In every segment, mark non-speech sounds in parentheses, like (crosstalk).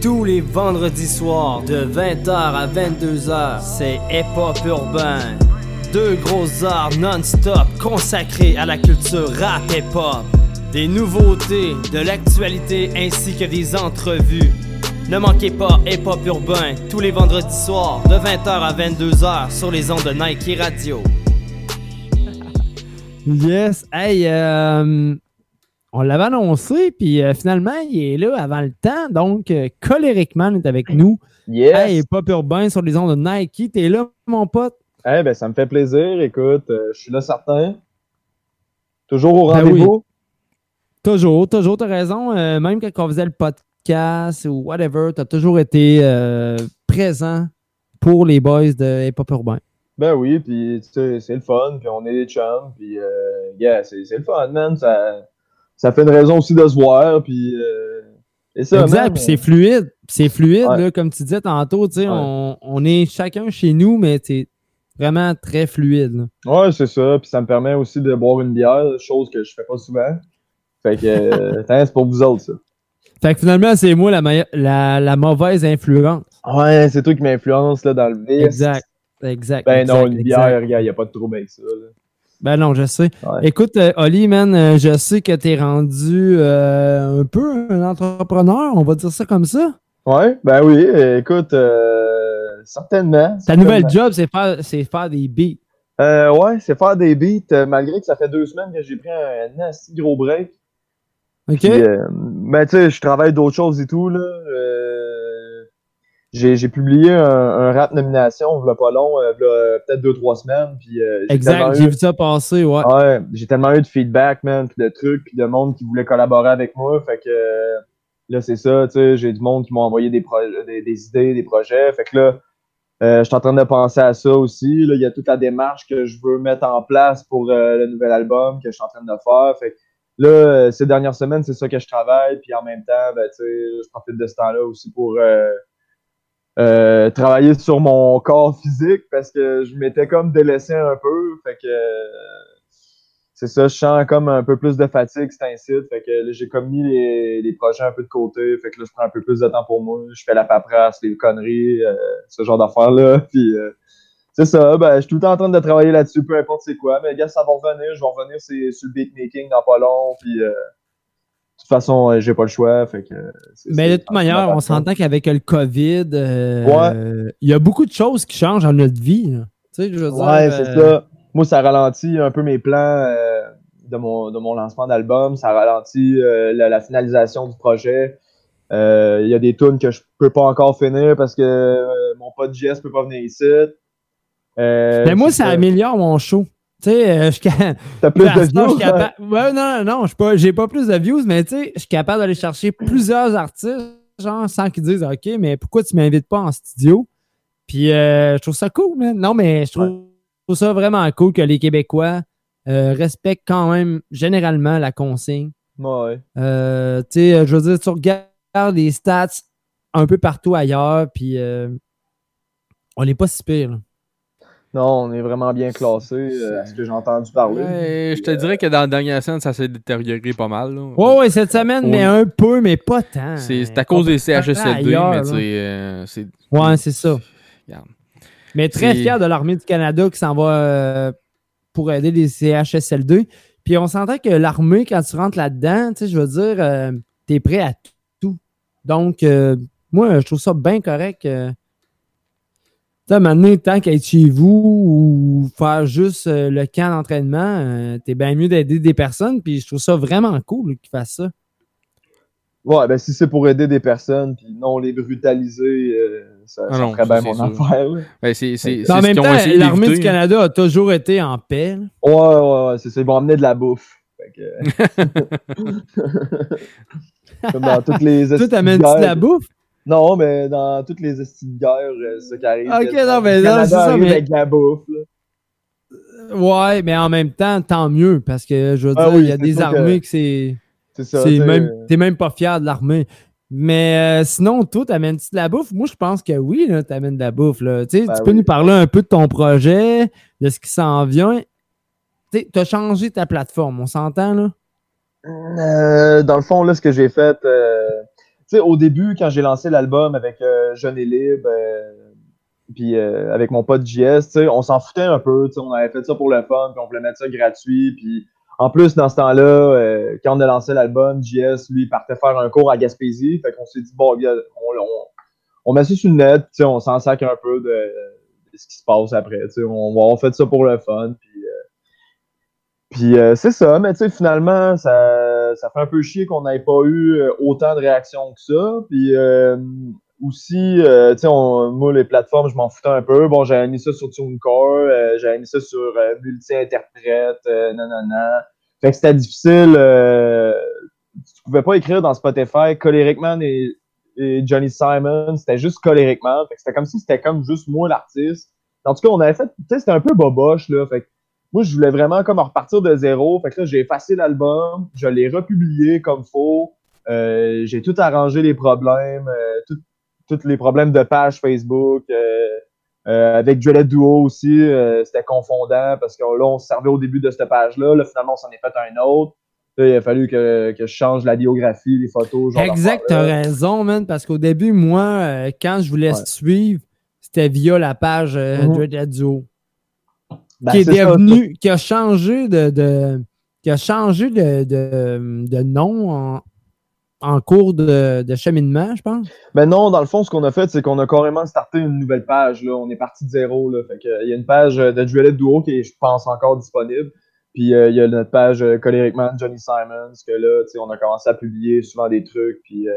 Tous les vendredis soirs, de 20h à 22h, c'est Hip Hop Urbain. Deux grosses heures non-stop consacrées à la culture rap hip hop. Des nouveautés, de l'actualité ainsi que des entrevues. Ne manquez pas Hip Hop Urbain tous les vendredis soirs de 20h à 22h sur les ondes de Nike Radio. Yes. Hey, euh, on l'avait annoncé, puis euh, finalement, il est là avant le temps. Donc, euh, Colériquement est avec nous. Yes! Hey, Pop Urbain sur les ondes de Nike. T'es là, mon pote? Eh ben, ça me fait plaisir. Écoute, euh, je suis là certain. Toujours au Ben rendez-vous. Toujours, toujours, t'as raison. Euh, même quand on faisait le podcast ou whatever, t'as toujours été présent pour les boys de Hip Hop Urbain. Ben oui, puis tu sais, c'est le fun, puis on est des chums, puis yeah, c'est c'est le fun, man. Ça, ça fait une raison aussi de se voir, puis euh, c'est ça, exact, puis c'est fluide. C'est fluide, Ouais. là, comme tu disais tantôt, tu sais, Ouais. on, on est chacun chez nous, mais c'est vraiment très fluide. là. Ouais, c'est ça, puis ça me permet aussi de boire une bière, chose que je fais pas souvent. Fait que, (laughs) euh, c'est pour vous autres, ça. Fait que finalement, c'est moi la, la, la mauvaise influence. Ouais, c'est toi qui m'influence, là, dans le vice. Exact. Exact. Ben non, une bière, regarde, y a pas de trouble avec ça, là. Ben non, je sais. Ouais. Écoute, euh, Oli, man, euh, je sais que t'es rendu euh, un peu un entrepreneur, on va dire ça comme ça. Ouais, ben oui, écoute, euh, certainement. Ta nouvelle job, c'est faire, c'est faire des beats. Euh, ouais, c'est faire des beats, malgré que ça fait deux semaines que j'ai pris un, assez gros break. OK? Puis, ben, tu sais, je travaille d'autres choses et tout, là. J'ai j'ai publié un, un rap nomination, v'là pas long, euh, peut-être deux, trois semaines. Puis, euh, j'ai exact, j'ai eu- vu ça passer, ouais. Ouais, j'ai tellement eu de feedback, man, puis de trucs, puis de monde qui voulait collaborer avec moi. Fait que euh, là, c'est ça, tu sais, j'ai du monde qui m'a envoyé des, des, des idées, des projets. Fait que là, euh, je suis en train de penser à ça aussi. Là, il y a toute la démarche que je veux mettre en place pour le nouvel album que je suis en train de faire. Fait que là, ces dernières semaines, c'est ça que je travaille. Puis en même temps, ben, je profite de ce temps-là aussi pour euh, travailler sur mon corps physique parce que je m'étais comme délaissé un peu. Fait que c'est ça, je sens comme un peu plus de fatigue, c'est ainsi. Fait que j'ai comme mis les, projets un peu de côté. Fait que là, je prends un peu plus de temps pour moi. Je fais la paperasse, les conneries, euh, ce genre d'affaires-là. (laughs) Puis euh, c'est ça, ben, je suis tout le temps en train de travailler là-dessus, peu importe c'est quoi. Mais gars, ça va revenir. Je vais revenir sur le beatmaking dans pas long. Puis euh, toute façon, euh, j'ai pas le choix. Fait que, Mais de toute manière, on s'entend qu'avec le COVID, euh, Ouais. il y a beaucoup de choses qui changent dans notre vie. là. Tu sais, je veux dire, Ouais, c'est euh, ça. Moi, ça ralentit un peu mes plans euh, de, mon, de mon lancement d'album. Ça ralentit la, la finalisation du projet. Il y a des tunes que je peux pas encore finir parce que mon pote JS peut pas venir ici. Mais moi, ça améliore mon show. Tu sais, euh, je T'as plus à de je views. capa- Ouais, non, non, je pas- j'ai pas plus de views, mais tu sais, je suis capable d'aller chercher plusieurs artistes, genre, sans qu'ils disent, OK, mais pourquoi tu m'invites pas en studio? Puis, euh, je trouve ça cool, man. Non, mais je trouve, ça vraiment cool que les Québécois euh, respectent quand même généralement la consigne. Ouais. Euh, tu sais, je veux dire, tu regardes les stats un peu partout ailleurs, puis on n'est pas si pire. là. Non, on est vraiment bien classé euh, à ce que j'ai entendu parler. Ouais, je te dirais que dans la dernière scène, ça s'est détérioré pas mal. là. Ouais, ouais, cette semaine, mais un peu, mais pas tant. C'est à cause des CHSLD, Ailleurs, mais là. tu sais, euh, c'est. Ouais, c'est ça. Regarde. Mais très fier de l'Armée du Canada qui s'en va euh, pour aider les CHSLD. Puis on s'entend que l'armée, quand tu rentres là-dedans, tu sais, je veux dire, euh, t'es prêt à tout. Donc, euh, moi, je trouve ça bien correct. Tu sais, donné, tant qu'à être chez vous ou faire juste euh, le camp d'entraînement, euh, t'es bien mieux d'aider des personnes. Puis je trouve ça vraiment cool qu'ils fassent ça. Ouais, ben si c'est pour aider des personnes puis non les brutaliser, euh, ça, Ah ça non, ferait bien mon sûr. affaire. Ben, c'est c'est- en ce même qu'ils ont temps, essayé l'armée du. Canada a toujours été en paix. là. Ouais, ouais, ouais, c'est ça. Ils vont amener de la bouffe. Fait que... (laughs) (laughs) Comme dans toutes les Toi, estis de t'amènes-tu de la bouffe? Non, mais dans toutes les estis de guerre, euh, c'est ça qui arrive. Ok, non, mais Canada c'est ça, mais- avec la bouffe. là. Ouais, mais en même temps, tant mieux, parce que je veux Ah dire, oui, il y a des armées que c'est. C'est ça. même, t'es même pas fier de l'armée. Mais euh, sinon, toi, t'amènes-tu de la bouffe? Moi, je pense que oui, là, t'amènes de la bouffe. Là. Tu Ben tu peux oui. nous parler un peu de ton projet, de ce qui s'en vient. Tu t'as changé ta plateforme, on s'entend, là? Euh, dans le fond, là, ce que j'ai fait, euh, sais, au début, quand j'ai lancé l'album avec euh, Jeune et Libre, euh, puis euh, avec mon pote JS, on s'en foutait un peu, on avait fait ça pour le fun, puis on voulait mettre ça gratuit, puis en plus, dans ce temps-là, euh, quand on a lancé l'album, JS, lui, partait faire un cours à Gaspésie, fait qu'on s'est dit, bon, on, on, on met ça sur le net, on s'en sac un peu de, ce qui se passe après, on, on fait ça pour le fun, puis... puis c'est ça, mais finalement, ça, ça fait un peu chier qu'on n'ait pas eu euh, autant de réactions que ça. Puis euh, aussi, euh, tu sais, moi, les plateformes, je m'en foutais un peu. Bon, j'avais mis ça sur TuneCore, euh, j'avais mis ça sur Multi-Interprète, euh, nanana. Fait que c'était difficile. tu pouvais pas écrire dans Spotify Coleric Man et, et Johnny Simon, c'était juste Coleric Man. Fait que c'était comme si c'était comme juste moi l'artiste. En tout cas, on avait fait, tu sais, c'était un peu boboche, là. Fait que moi, je voulais vraiment comme repartir de zéro. Fait que là, j'ai effacé l'album, je l'ai republié comme faut. Euh, j'ai tout arrangé les problèmes, euh, tous les problèmes de page Facebook. euh, euh, avec Dreaded Duo aussi, euh, c'était confondant parce que là, on se servait au début de cette page-là. Là, finalement, on s'en est fait un autre. Là, il a fallu que, que je change la biographie, les photos. genre Exact, t'as raison, man, parce qu'au début, moi, euh, quand je voulais Ouais. suivre, c'était via la page euh, Mhm. Dread Radio, Ben, qui est ça, devenu, qui a changé de, de- qui a changé de, de, de nom en, en cours de, de cheminement, je pense. Ben non, dans le fond, ce qu'on a fait, c'est qu'on a carrément starté une nouvelle page. Là. On est parti de zéro. Là. Fait que, il y a une page euh, de Duelet Duo qui est, je pense, encore disponible. Puis euh, il y a notre page euh, Coleric Man, Johnny Simons, que là, tu sais, on a commencé à publier souvent des trucs. Puis euh,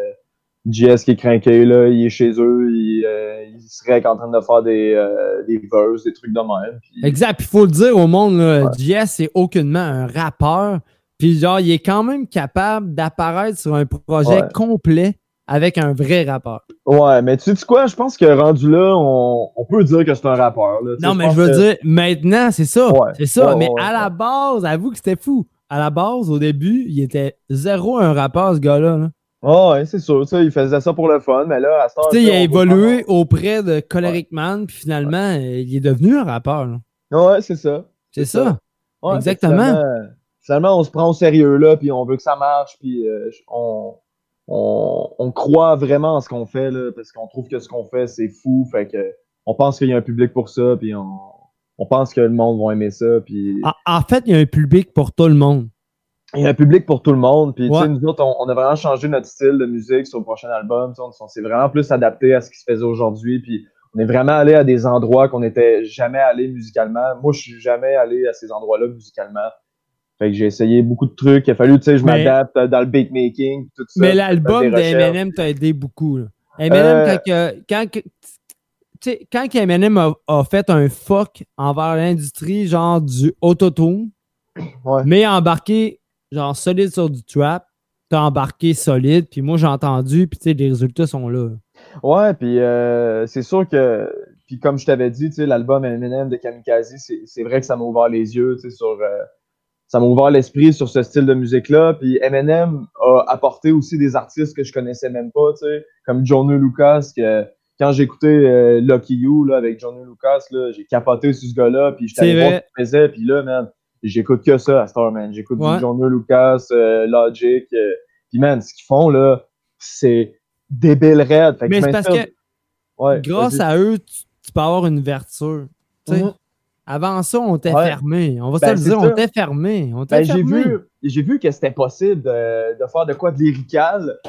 JS qui est craqué, là, il est chez eux, il, euh, il serait en train de faire des, euh, des verses, des trucs de même. Exact, puis il faut le dire au monde, là, Ouais. JS, c'est aucunement un rappeur. Puis genre, il est quand même capable d'apparaître sur un projet Ouais. complet avec un vrai rappeur. Ouais, mais tu sais quoi, je pense que rendu là, on, on peut dire que c'est un rappeur. Là. Tu Non, mais je veux que- dire, maintenant, c'est ça. Ouais. C'est ça. Mais à la base, avoue que c'était fou. À la base, au début, il était zéro un rappeur, ce gars-là. là. Ah ouais, c'est sûr. Ça, il faisait ça pour le fun, mais là, à ce Tu sais, il a évolué auprès de Coleric Man, puis finalement, euh, il est devenu un rappeur. là. Ouais, c'est ça. C'est ça. Exactement. Finalement, finalement, on se prend au sérieux là, puis on veut que ça marche, puis euh, on, on, on croit vraiment en ce qu'on fait là, parce qu'on trouve que ce qu'on fait c'est fou, fait que on pense qu'il y a un public pour ça, puis on, on pense que le monde va aimer ça, puis En, en fait, il y a un public pour tout le monde. Il y a un public pour tout le monde, puis tu Ouais. sais, nous autres, on, on a vraiment changé notre style de musique sur le prochain album, on, on s'est vraiment plus adapté à ce qui se faisait aujourd'hui, puis on est vraiment allé à des endroits qu'on n'était jamais allé musicalement. Moi, je suis jamais allé à ces endroits-là musicalement. Fait que j'ai essayé beaucoup de trucs. Il a fallu, tu sais, je m'adapte dans le beatmaking, tout ça. Mais l'album des de recherches. Eminem t'a aidé beaucoup. là. Eminem, Euh, quand, quand, que- tu sais, quand Eminem a, a fait un fuck envers l'industrie, genre du autotune, Ouais. mais embarqué, genre solide sur du trap, t'as embarqué solide, puis moi j'ai entendu, puis tu sais, les résultats sont là. Ouais, puis euh, c'est sûr que, puis comme je t'avais dit, tu sais, l'album Eminem de Kamikaze, c'est vrai que ça m'a ouvert les yeux, tu sais, sur, euh, ça m'a ouvert l'esprit sur ce style de musique-là. Puis Eminem a apporté aussi des artistes que je connaissais même pas, tu sais, comme Johnny Lucas, que quand j'écoutais euh, Lucky You là, avec Johnny Lucas, là, j'ai capoté sur ce gars-là, puis j'étais allé voir ce qu'il faisait, puis là, man, j'écoute que ça à Star, man. J'écoute Ouais. du Johnny Lucas, euh, Logic, euh, puis man, ce qu'ils font, là, c'est débile raide. Fait que Mais c'est parce que Ouais, grâce à eux, tu, tu peux avoir une sais. Mhm. Avant ça, on était Ouais. fermé. On va Ben, se le dire, on était fermé. On Ben, j'ai vu, j'ai vu que c'était possible de, de faire de quoi de lyrical,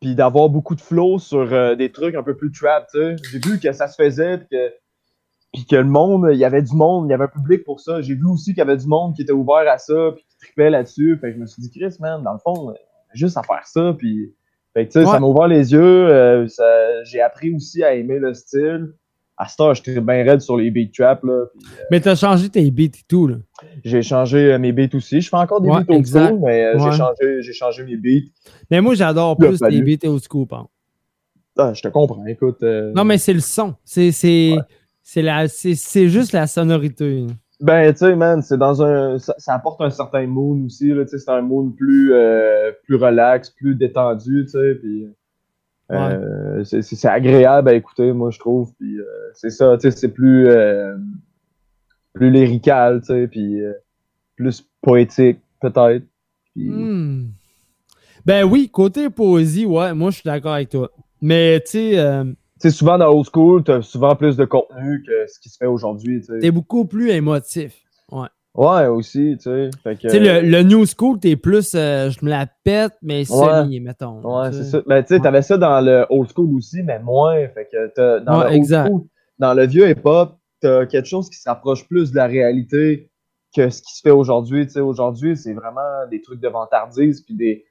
puis d'avoir beaucoup de flow sur euh, des trucs un peu plus trap, tu sais. J'ai vu que ça se faisait, puis que, puis que le monde, il y avait du monde, il y avait un public pour ça. J'ai vu aussi qu'il y avait du monde qui était ouvert à ça, puis qui tripait là-dessus. Fait que je me suis dit, Chris, man, dans le fond, euh, juste à faire ça, puis... Fait que, tu sais, Ouais. ça m'a ouvert les yeux. euh, ça- j'ai appris aussi à aimer le style. À ce temps, j'étais bien raide sur les beat trap, là. puis Mais t'as changé tes beats et tout. Là. j'ai changé euh, mes beats aussi. Je fais encore des Ouais, beats old school, mais euh, Ouais. j'ai changé, j'ai changé mes beats. Mais moi, j'adore plus tes beats old school, par. Ah, je te comprends, écoute. euh, Non, mais c'est le son. C'est c'est. C'est la c'est c'est juste la sonorité. Ben, tu sais, man, c'est dans un. Ça, ça apporte un certain mood aussi, là. Tu sais, c'est un mood plus, euh, plus relax, plus détendu, tu sais. Puis. euh, c'est- agréable à écouter, moi, je trouve. Puis, euh, c'est ça, tu sais, c'est plus. plus lyrical, tu sais. Puis, plus poétique, peut-être. Puis, Hmm. Ben oui, côté poésie, ouais, moi je suis d'accord avec toi. Mais tu sais, sais, souvent dans old school, t'as souvent plus de contenu que ce qui se fait aujourd'hui, tu t'es beaucoup plus émotif. Ouais, aussi, tu sais. Que- Tu sais, le, le new school, t'es plus euh, je me la pète, mais Ouais. semi, mettons. Ouais, tu c'est ça. Ben, tu sais, Ouais. t'avais ça dans le old school aussi, mais moins. Fait que t'as- dans Ouais, le old exact. school, dans le vieux hip-hop, t'as quelque chose qui se rapproche plus de la réalité que ce qui se fait aujourd'hui. Tu sais, aujourd'hui, c'est vraiment des trucs de vantardise puis des,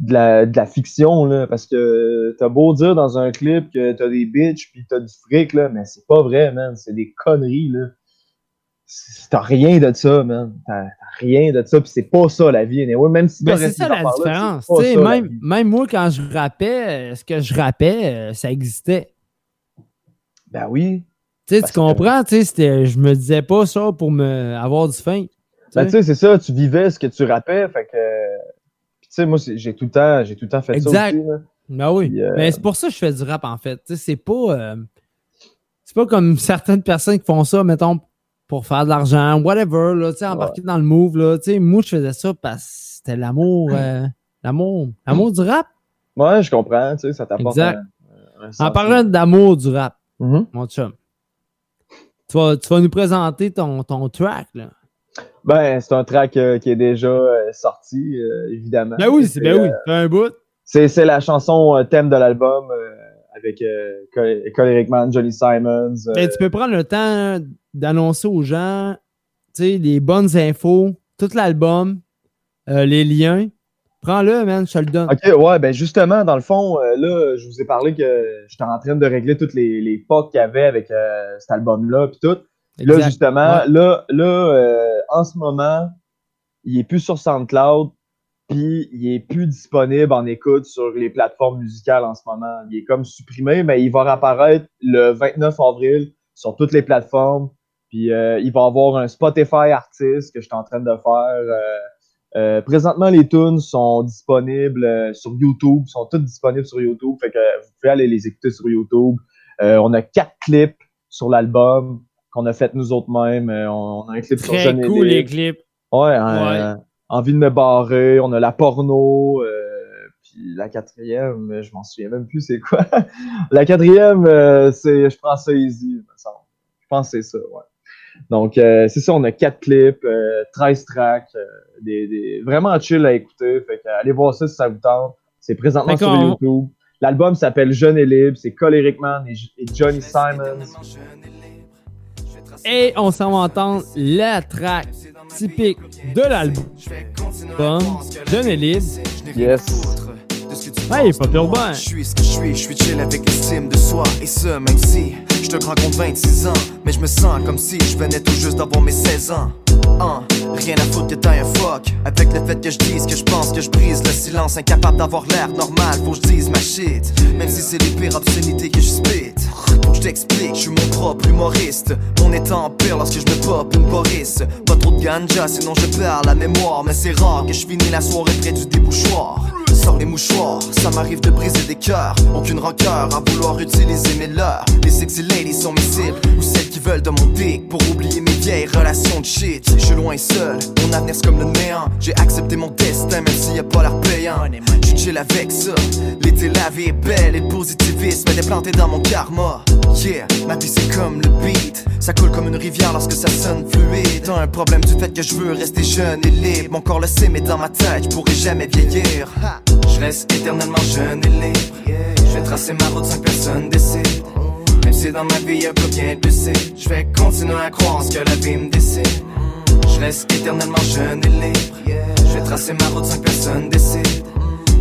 de, la, de la fiction, là. Parce que t'as beau dire dans un clip que t'as des bitches puis t'as du fric, là, mais c'est pas vrai, man. C'est des conneries, là. T'as rien de ça, man. T'as rien de ça, puis c'est pas ça la vie. anyway. même si Ben, c'est ces ça la différence. sais, ça, même, moi, quand je rappais, ce que je rappais, euh, ça existait. Ben oui. Tu sais, tu Parce que- comprends? Tu je me disais pas ça pour me avoir du faim. Ben, tu sais, c'est ça, tu vivais ce que tu rappais, fait que. Sais, moi, j'ai tout le temps, j'ai tout le temps fait Exact. ça aussi, là. Ben oui. Puis, euh, Mais c'est pour ça que je fais du rap, en fait. Tu sais, c'est pas. euh, c'est pas comme certaines personnes qui font ça, mettons, pour faire de l'argent, whatever, là, tu sais, embarquer dans le move, là. Tu sais, moi, je faisais ça parce que c'était l'amour. euh, l'amour. L'amour du rap. Ouais, je comprends, tu sais, ça t'apporte Exact. un, un En parlant d'amour du rap, Mhm. mon chum, tu vas, tu vas nous présenter ton, ton track, là. Ben, c'est un track euh, qui est déjà euh, sorti, euh, évidemment. Ben oui, c'est ben oui. Un bout. C'est la chanson thème de l'album avec Col Colin Rickman, Johnny Simons. Ben, tu peux prendre le temps d'annoncer aux gens, les bonnes infos, tout l'album, les liens. Prends-le, man, je te le donne. Ok, ouais, ben justement, dans le fond, là, je vous ai parlé que j'étais en train de régler toutes les, les qu'il y avait avec cet album-là, puis tout. Là, justement, Ouais. là, là euh, en ce moment, il est plus sur SoundCloud, puis il est plus disponible en écoute sur les plateformes musicales en ce moment. Il est comme supprimé, mais il va réapparaître le 29 avril sur toutes les plateformes. Puis euh, il va avoir un Spotify artiste que je suis en train de faire. Euh, présentement, les tunes sont disponibles sur YouTube, sont toutes disponibles sur YouTube. Fait que vous pouvez aller les écouter sur YouTube. On a quatre clips sur l'album qu'on a fait nous autres mêmes. Euh, on, on a un clip sur Très Jeune et cool, les clips. Ouais, euh, envie de me barrer. On a la porno. euh, puis la quatrième, je m'en souviens même plus c'est quoi. (laughs) la quatrième, c'est Je prends ça easy. Je pense que c'est ça, ouais. Donc, euh, c'est ça, on a quatre clips, euh, 13 tracks, euh, des, des- vraiment chill à écouter. Fait que, allez voir ça si ça vous tente. C'est présentement sur YouTube. L'album s'appelle Jeune et libre. C'est Cole Rickman et, et Johnny Simons. Et on s'en va entendre la track typique de l'album. Jeune et libre. Yes. Hey, pas urbain. Je suis ce que je suis, je suis chill avec l'estime de soi. Et ce, même si je te compte 26 ans. Mais je me sens comme si je venais tout juste d'avoir mes 16 ans. Rien à foutre que t'as un fuck. Avec le fait que je dise que je pense que je brise le silence. Incapable d'avoir l'air normal, faut que je dise ma shit. Même si c'est les pires obscénités que je spit. Je t'explique, je suis mon propre humoriste. Mon état empire lorsque je me pop une Boris. Pas trop de ganja, sinon je perds la mémoire. Mais c'est rare que je finis la soirée près du débouchoir. Sors les mouchoirs, ça m'arrive de briser des cœurs. Aucune rancœur à vouloir utiliser mes leurs. Les sexy ladies sont mes cibles, ou celles qui veulent de mon pour oublier mes vieilles relations de shit. Je suis loin seul, mon avenir comme le néant. J'ai accepté mon destin, même s'il y a pas l'air payant. Je chill avec ça. L'été, la vie est belle et le positivisme est implanté dans mon karma. Yeah, ma vie c'est comme le beat. Ça coule comme une rivière lorsque ça sonne fluide. T'as un problème du fait que je veux rester jeune et libre. Mon corps le sait, mais dans ma tête, je pourrai jamais vieillir. Je reste éternellement jeune et libre. Je vais tracer ma route sans que personne décide. Même si dans ma vie y'a pas bien de je vais continuer à croire en ce que la vie me décide. Je reste éternellement jeune et libre. Je vais tracer ma route sans que personne décide.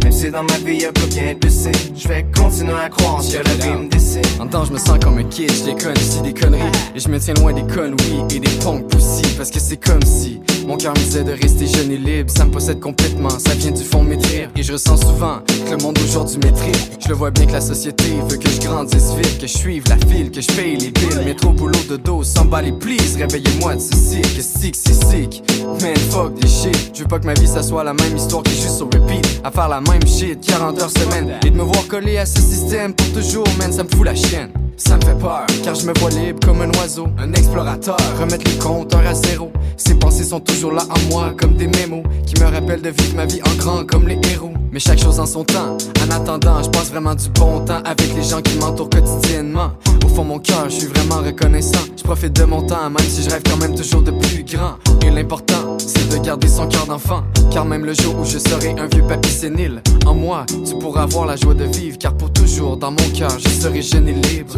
Même si dans ma vie y'a pas bien de je vais continuer à croire en ce que la vie me décide. En temps, je me sens comme un kid, je déconne aussi des conneries. Et je me tiens loin des conneries et des punks pussy. Parce que c'est comme si mon cœur me disait de rester jeune et libre. Ça me possède complètement, ça vient du fond de mes tripes. Et je ressens souvent que le monde aujourd'hui m'étripe. Je le vois bien que la société veut que je grandisse vite, que je suive la file, que je paye les billes. Métro, boulot, de dos, sans les please. Réveillez-moi de ce cycle, sick, c'est sick. Man, fuck des shit. Je veux pas que ma vie, ça soit la même histoire qui juste sur repeat. À faire la shit, 40 heures semaine. Et de me voir coller à ce système pour toujours, man, ça me fout la chienne. Ça me fait peur, car je me vois libre comme un oiseau, un explorateur. Remettre les compteurs à zéro. Ces pensées sont toujours là en moi, comme des mémos, qui me rappellent de vivre ma vie en grand comme les héros. Mais chaque chose en son temps. En attendant, je passe vraiment du bon temps avec les gens qui m'entourent quotidiennement. Au fond, mon cœur, je suis vraiment reconnaissant. Je profite de mon temps, même si je rêve quand même toujours de plus grand. Et l'important, c'est de garder son cœur d'enfant. Car même le jour où je serai un vieux papy sénile, en moi, tu pourras avoir la joie de vivre. Car pour toujours, dans mon cœur, je serai jeune et libre.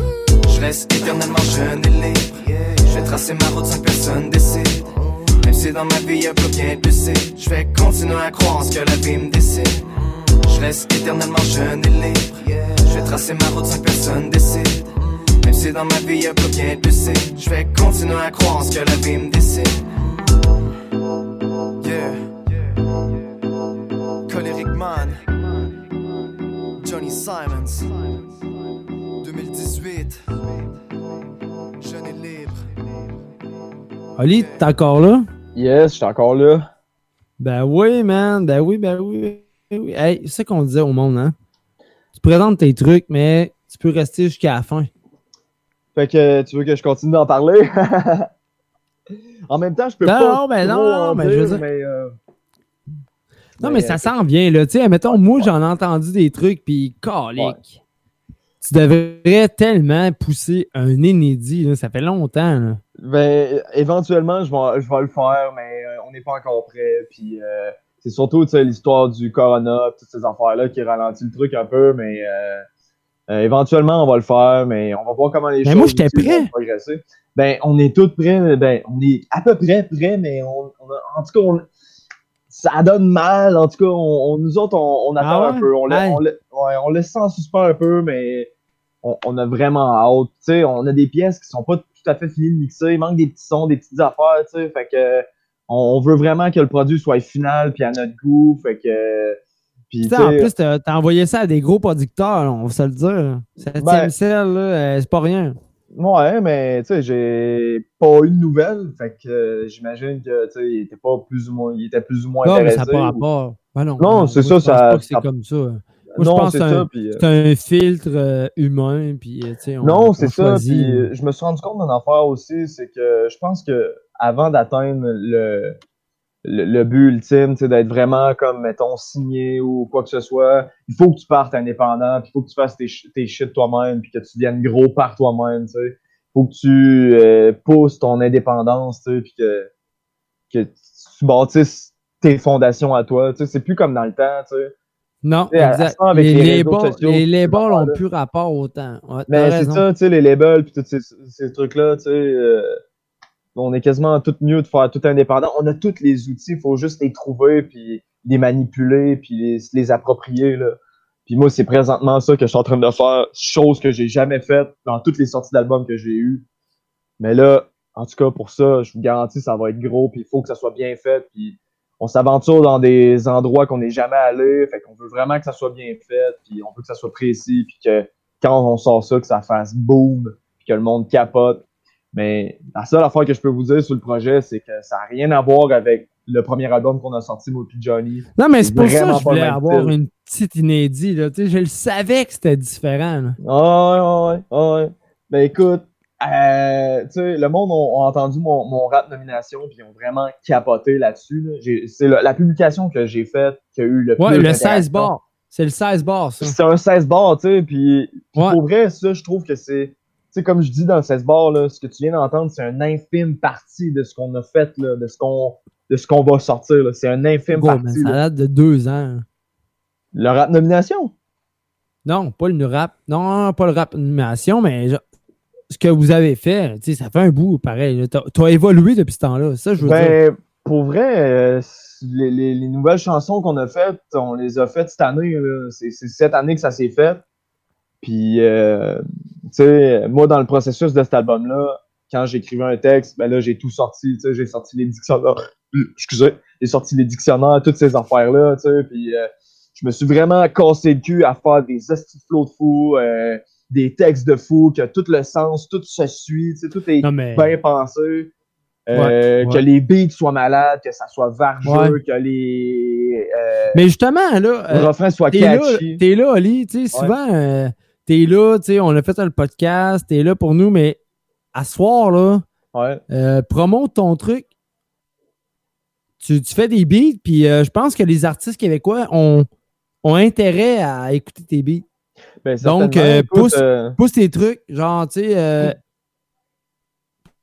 Je reste éternellement jeune et libre. Je vais tracer ma route sans que personne décide. Même si dans ma vie y'a plus rien de lucide, je vais continuer à croire en ce que la vie me décide. Je reste éternellement jeune et libre. Je vais tracer ma route sans que personne décide. Même si dans ma vie y'a plus rien de lucide, je vais continuer à croire en ce que la vie me décide. Yeah. Coleric Man. Johnny Simons. 2018. Jeune et libre. Oli, t'es encore là? Yes, je suis encore là. Ben oui, man. Ben oui, ben oui. ben oui. Hey, c'est ça qu'on disait au monde, hein? Tu présentes tes trucs, mais tu peux rester jusqu'à la fin. Fait que tu veux que je continue d'en parler? (laughs) en même temps, je peux Non, pas. non, mais non, trop non, en mais je veux dire, mais, euh, Non, Mais, mais ça euh, sent bien, là. Tu sais, mettons, moi, j'en ai entendu des trucs, puis calique. Tu devrais tellement pousser un inédit, là. Ça fait longtemps, là. Ben, éventuellement, je vais, je vais le faire, mais euh, on n'est pas encore prêt. Puis euh, c'est surtout l'histoire du corona, toutes ces affaires-là qui ralentit le truc un peu, mais euh, euh, éventuellement, on va le faire, mais on va voir comment les Mais choses moi, j'étais prêt. vont progresser. Ben, on est tous prêts, ben, on est à peu près prêts, mais on, on a- en tout cas, on- ça donne mal. En tout cas, on, on- nous autres, on, on attend Ah ouais? un peu. On, la- Ouais. on, la- ouais, on laisse ça en suspens un peu, mais on, on a vraiment hâte. Tu sais, on a des pièces qui sont pas tout à fait finies de mixer. Il manque des petits sons, des petites affaires, tu sais. Fait que on, on veut vraiment que le produit soit final puis à notre goût. Fait que. En plus, t'as t'as envoyé ça à des gros producteurs, on va se le dire. Septième Ben- ciel, là, euh, c'est pas rien. Ouais, mais tu sais, j'ai pas eu de nouvelles. Fait que euh, j'imagine que tu sais, il était pas plus ou moins, il était plus ou moins Non, mais ça n'a pas ou-. Ben non, Non, c'est ça, je pense ça- pas que c'est ça- comme ça. Moi, je non, pense c'est un- Puis, euh, C'est un filtre euh, humain, puis euh, on- Non, on c'est ça. choisit. Puis je me suis rendu compte d'une affaire aussi, c'est que je pense que avant d'atteindre le, le, le but ultime, d'être vraiment comme, mettons, signé ou quoi que ce soit, il faut que tu partes indépendant, puis il faut que tu fasses tes, tes shit toi-même, puis que tu deviennes gros par toi-même, tu sais. faut que tu euh, pousses ton indépendance, tu sais, puis que, que tu bâtisses tes fondations à toi. Tu sais, c'est plus comme dans le temps, tu sais. Non, à- à les, labels- sociaux, les labels ont affaires-là. plus rapport au temps. Ouais, t'as Mais c'est ça, tu sais, les labels puis tous ces, ces trucs-là, tu sais, euh, on est quasiment tout mieux de faire tout indépendant. On a tous les outils, il faut juste les trouver puis les manipuler puis les approprier là. Puis moi, c'est présentement ça que je suis en train de faire, chose que j'ai jamais faite dans toutes les sorties d'albums que j'ai eues. Mais là, en tout cas pour ça, je vous garantis, ça va être gros puis il faut que ça soit bien fait puis on s'aventure dans des endroits qu'on n'est jamais allé, fait qu'on veut vraiment que ça soit bien fait puis on veut que ça soit précis puis que quand on sort ça, que ça fasse boom, puis que le monde capote. Mais la seule affaire que je peux vous dire sur le projet, c'est que ça n'a rien à voir avec le premier album qu'on a sorti, moi puis Johnny. Non, mais c'est pour ça que je voulais avoir style. une petite inédit. Là. Je le savais que c'était différent. là. Ah ouais, ouais, ouais, ouais. Ben écoute, euh, le monde ont entendu mon, mon rap nomination, puis ils ont vraiment capoté là-dessus. Là. C'est la, la publication que j'ai faite qui a eu le Ouais, plus le 16 d'interaction. bars. C'est le 16 bars, ça. C'est un 16 bars, tu sais, puis Ouais. pour vrai, ça, je trouve que c'est, tu sais, comme je dis dans le 16 bars, là, ce que tu viens d'entendre, c'est un infime partie de ce qu'on a fait, là, de ce qu'on de ce qu'on va sortir. C'est un infime partie. ça date de deux ans. Le rap nomination? Non, pas le rap. Non, pas le rap animation, mais ce que vous avez fait, tu sais, ça fait un bout pareil. T'as as évolué depuis ce temps-là. Ça, je veux dire. Ben, pour vrai, euh, les, les- les nouvelles chansons qu'on a faites, on les a faites cette année. C'est cette année que ça s'est fait. Puis, euh, tu sais, moi, dans le processus de cet album-là, quand j'écrivais un texte, ben là, j'ai tout sorti, tu sais, j'ai sorti les dictionnaires, excusez, j'ai sorti les dictionnaires, toutes ces affaires-là, tu sais, puis euh, je me suis vraiment cassé le cul à faire des hosties de flots de fou, des textes de fou, que tout le sens, tout se suit, tout est non, mais. bien pensé. Euh, Ouais, Que les beats soient malades, que ça soit vargeux, Ouais. que les euh, Mais justement, là, le euh, refrain soit t'es là, catchy. t'es là, Oli. Tu sais, souvent, euh, t'es là, tu sais, on a fait le podcast, t'es là pour nous, mais à ce soir, là, promote ton truc. Tu, tu fais des beats, puis je pense que les artistes québécois ont, ont intérêt à écouter tes beats. Ben, Donc, euh, Écoute, pousse- euh, Pousse tes trucs, genre, tu sais, euh,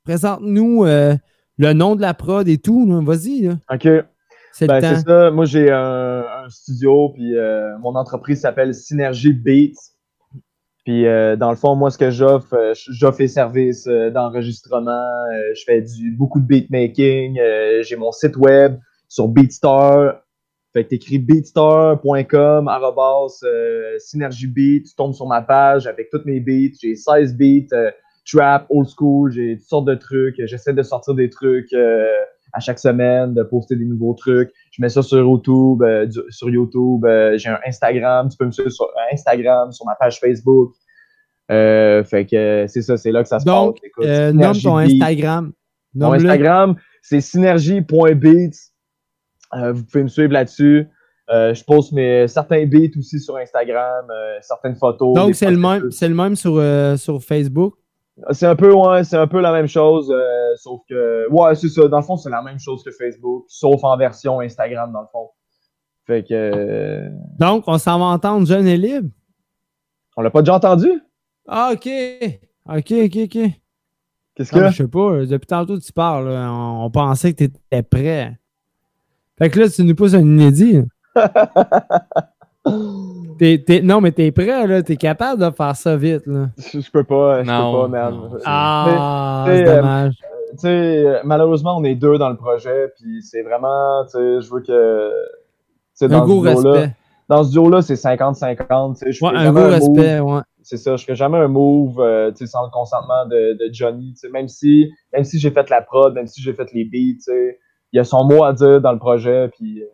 présente-nous le nom de la prod et tout. Vas-y. OK. c'est Ben, c'est ça. Moi, j'ai un, un studio, puis mon entreprise s'appelle Synergie Beats. Puis, dans le fond, moi, ce que j'offre, j'offre les services d'enregistrement. je fais du, beaucoup de beatmaking. j'ai mon site web sur Beatstar. Fait que t'écris beatstar.com, arrobas, euh. Tu tombes sur ma page avec toutes mes beats. J'ai 16 beats, euh, trap, old school. J'ai toutes sortes de trucs. J'essaie de sortir des trucs euh, à chaque semaine, de poster des nouveaux trucs. Je mets ça sur YouTube, euh, du- sur YouTube. j'ai un Instagram. Tu peux me suivre sur Instagram, sur ma page Facebook. Fait que c'est ça, c'est là que ça se Donc, passe. Écoute, nomme ton. Instagram. Mon Nomme-le. Instagram, c'est synergie.beats. Euh, vous pouvez me suivre là-dessus. Euh, je poste mes certains beats aussi sur Instagram, euh, certaines photos. Donc, c'est le, même, c'est le même sur, euh, sur Facebook? C'est un peu, ouais, c'est un peu la même chose, sauf que, ouais, c'est ça. Dans le fond, c'est la même chose que Facebook, sauf en version Instagram, dans le fond. Fait que, Donc, on s'en va entendre jeune et libre? on l'a pas déjà entendu? Ah, OK. OK, OK, OK. Qu'est-ce que? Ah, je sais pas. Depuis tantôt, tu parles. là. On, on pensait que tu étais prêt. Fait que là, tu nous pousses un inédit. (laughs) T'es- t'es- non, mais t'es prêt, là. T'es capable de faire ça vite, là. je, je peux pas, je Non, peux pas, non. Ah, c'est euh, dommage. tu sais, euh, malheureusement, on est deux dans le projet, puis c'est vraiment, tu sais, je veux que, sais, Un dans gros respect. dans ce duo-là, c'est 50-50, tu sais, je Ouais, un gros un move, respect, ouais. c'est ça, je ferai jamais un move, euh, tu sais, sans le consentement de, de Johnny, tu sais, même si, même si j'ai fait la prod, même si j'ai fait les beats, tu sais, il y a son mot à dire dans le projet, puis, euh,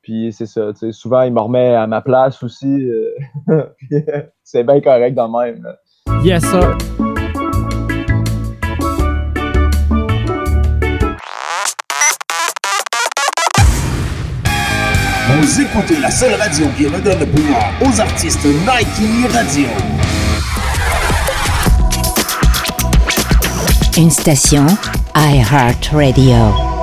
puis c'est ça, tu sais, souvent, il me remet à ma place aussi, euh, (laughs) euh, c'est bien correct dans le même, là. Yes, sir. Vous écoutez la seule radio qui redonne le pouvoir aux artistes Nike Radio. Une station iHeartRadio.